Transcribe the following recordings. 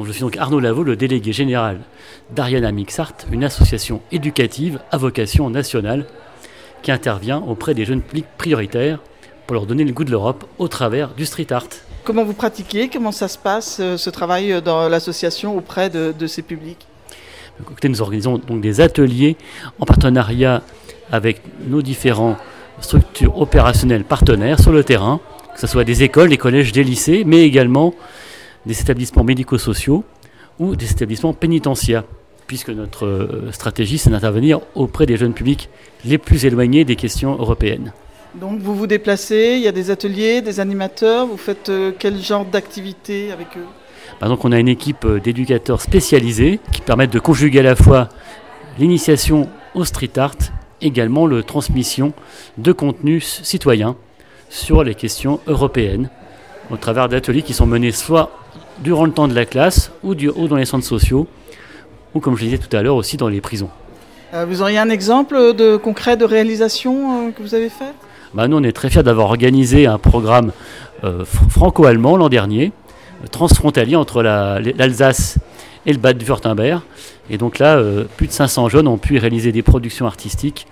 je suis donc Arnaud Lavaux, le délégué général d'Ariana Mixart, une association éducative à vocation nationale qui intervient auprès des jeunes publics prioritaires pour leur donner le goût de l'Europe au travers du street art. Comment vous pratiquez? Comment ça se passe, euh, ce travail euh, dans l'association auprès de, ces publics? Nous organisons donc des ateliers en partenariat avec nos différentes structures opérationnelles partenaires sur le terrain, que ce soit des écoles, des collèges, des lycées, mais également des établissements médico-sociaux ou des établissements pénitentiaires, puisque notre euh, stratégie, c'est d'intervenir auprès des jeunes publics les plus éloignés des questions européennes. Donc vous vous déplacez, il y a des ateliers, des animateurs, vous faites euh, quel genre d'activité avec eux? Bah, donc on a une équipe euh, d'éducateurs spécialisés qui permettent de conjuguer à la fois l'initiation au street art, également la transmission de contenus citoyens sur les questions européennes au travers d'ateliers qui sont menés soit durant le temps de la classe ou, dans les centres sociaux ou comme je disais tout à l'heure aussi dans les prisons. Euh, vous auriez un exemple de concret de réalisation euh, que vous avez fait? Bah, Nous on est très fiers d'avoir organisé un programme euh, franco-allemand l'an dernier, transfrontalier entre l'Alsace et le Bade-Württemberg. Et donc là, plus de 500 jeunes ont pu réaliser des productions artistiques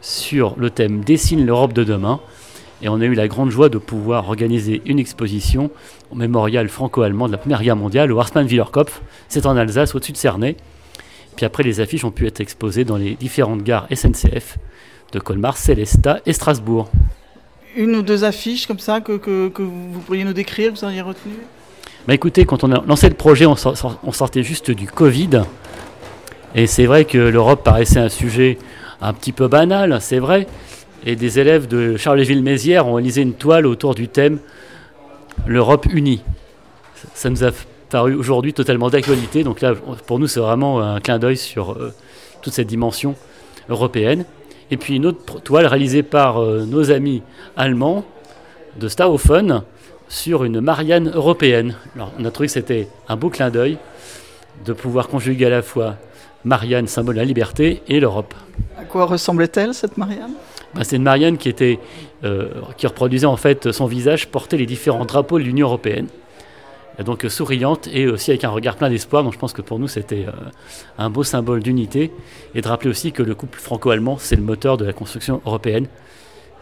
sur le thème Dessine l'Europe de demain, et on a eu la grande joie de pouvoir organiser une exposition au mémorial franco-allemand de la Première Guerre mondiale, au Harsmann Willerkopf. C'est en Alsace, au-dessus de Cernay. Puis après, les affiches ont pu être exposées dans les différentes gares SNCF de Colmar, Célestat et Strasbourg. Une ou deux affiches comme ça que, que, vous pourriez nous décrire, vous auriez retenu bah écoutez, quand on a lancé le projet, on, on sortait juste du Covid. Et c'est vrai que l'Europe paraissait un sujet un petit peu banal, c'est vrai. Et des élèves de Charleville-Mézières ont réalisé une toile autour du thème L'Europe unie. Ça nous a paru aujourd'hui totalement d'actualité. Donc là, pour nous, c'est vraiment un clin d'œil sur euh, toute cette dimension européenne. Et puis une autre toile réalisée par euh, nos amis allemands de Staufen sur une Marianne européenne. Alors, on a trouvé que c'était un beau clin d'œil de pouvoir conjuguer à la fois Marianne, symbole de la liberté, et l'Europe. À quoi ressemblait-elle, cette Marianne? Bah, c'est une Marianne qui, était, euh, qui reproduisait en fait son visage porter les différents drapeaux de l'Union européenne. donc souriante et aussi avec un regard plein d'espoir. Donc je pense que pour nous c'était euh, un beau symbole d'unité et de rappeler aussi que le couple franco-allemand c'est le moteur de la construction européenne,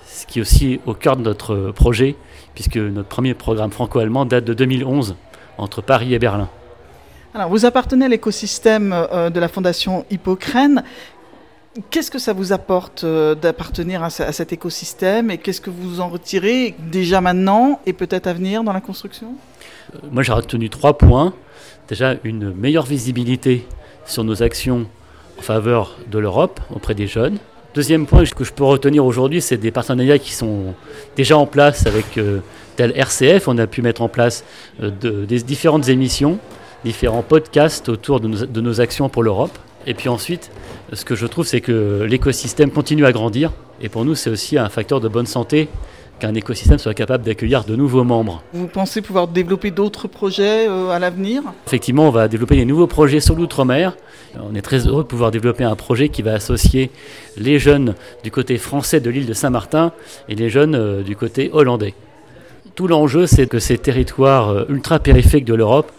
ce qui est aussi au cœur de notre projet puisque notre premier programme franco-allemand date de 2011 entre Paris et Berlin. Alors, vous appartenez à l'écosystème de la Fondation Hippocrène. Qu'est-ce que ça vous apporte euh, d'appartenir à, cet écosystème et qu'est-ce que vous en retirez déjà maintenant et peut-être à venir dans la construction? Euh, Moi j'ai retenu trois points. Déjà une meilleure visibilité sur nos actions en faveur de l'Europe auprès des jeunes. Deuxième point que je peux retenir aujourd'hui, c'est des partenariats qui sont déjà en place avec euh, tel RCF. On a pu mettre en place des différentes émissions, différents podcasts autour de nos actions pour l'Europe. Et puis ensuite, ce que je trouve, c'est que l'écosystème continue à grandir. Et pour nous, c'est aussi un facteur de bonne santé qu'un écosystème soit capable d'accueillir de nouveaux membres. Vous pensez pouvoir développer d'autres projets euh, à l'avenir? Effectivement, on va développer des nouveaux projets sur l'outre-mer. On est très heureux de pouvoir développer un projet qui va associer les jeunes du côté français de l'île de Saint-Martin et les jeunes euh, du côté hollandais. Tout l'enjeu, c'est que ces territoires euh, ultra-périphériques de l'Europe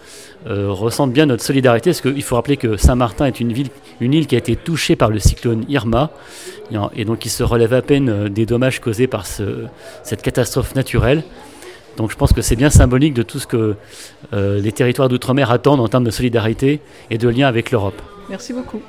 euh, ressentent bien notre solidarité, parce qu'il faut rappeler que Saint-Martin est une, ville, une île qui a été touchée par le cyclone Irma, et donc qui se relève à peine euh, des dommages causés par cette catastrophe naturelle. Donc je pense que c'est bien symbolique de tout ce que les territoires d'outre-mer attendent en termes de solidarité et de lien avec l'Europe. Merci beaucoup.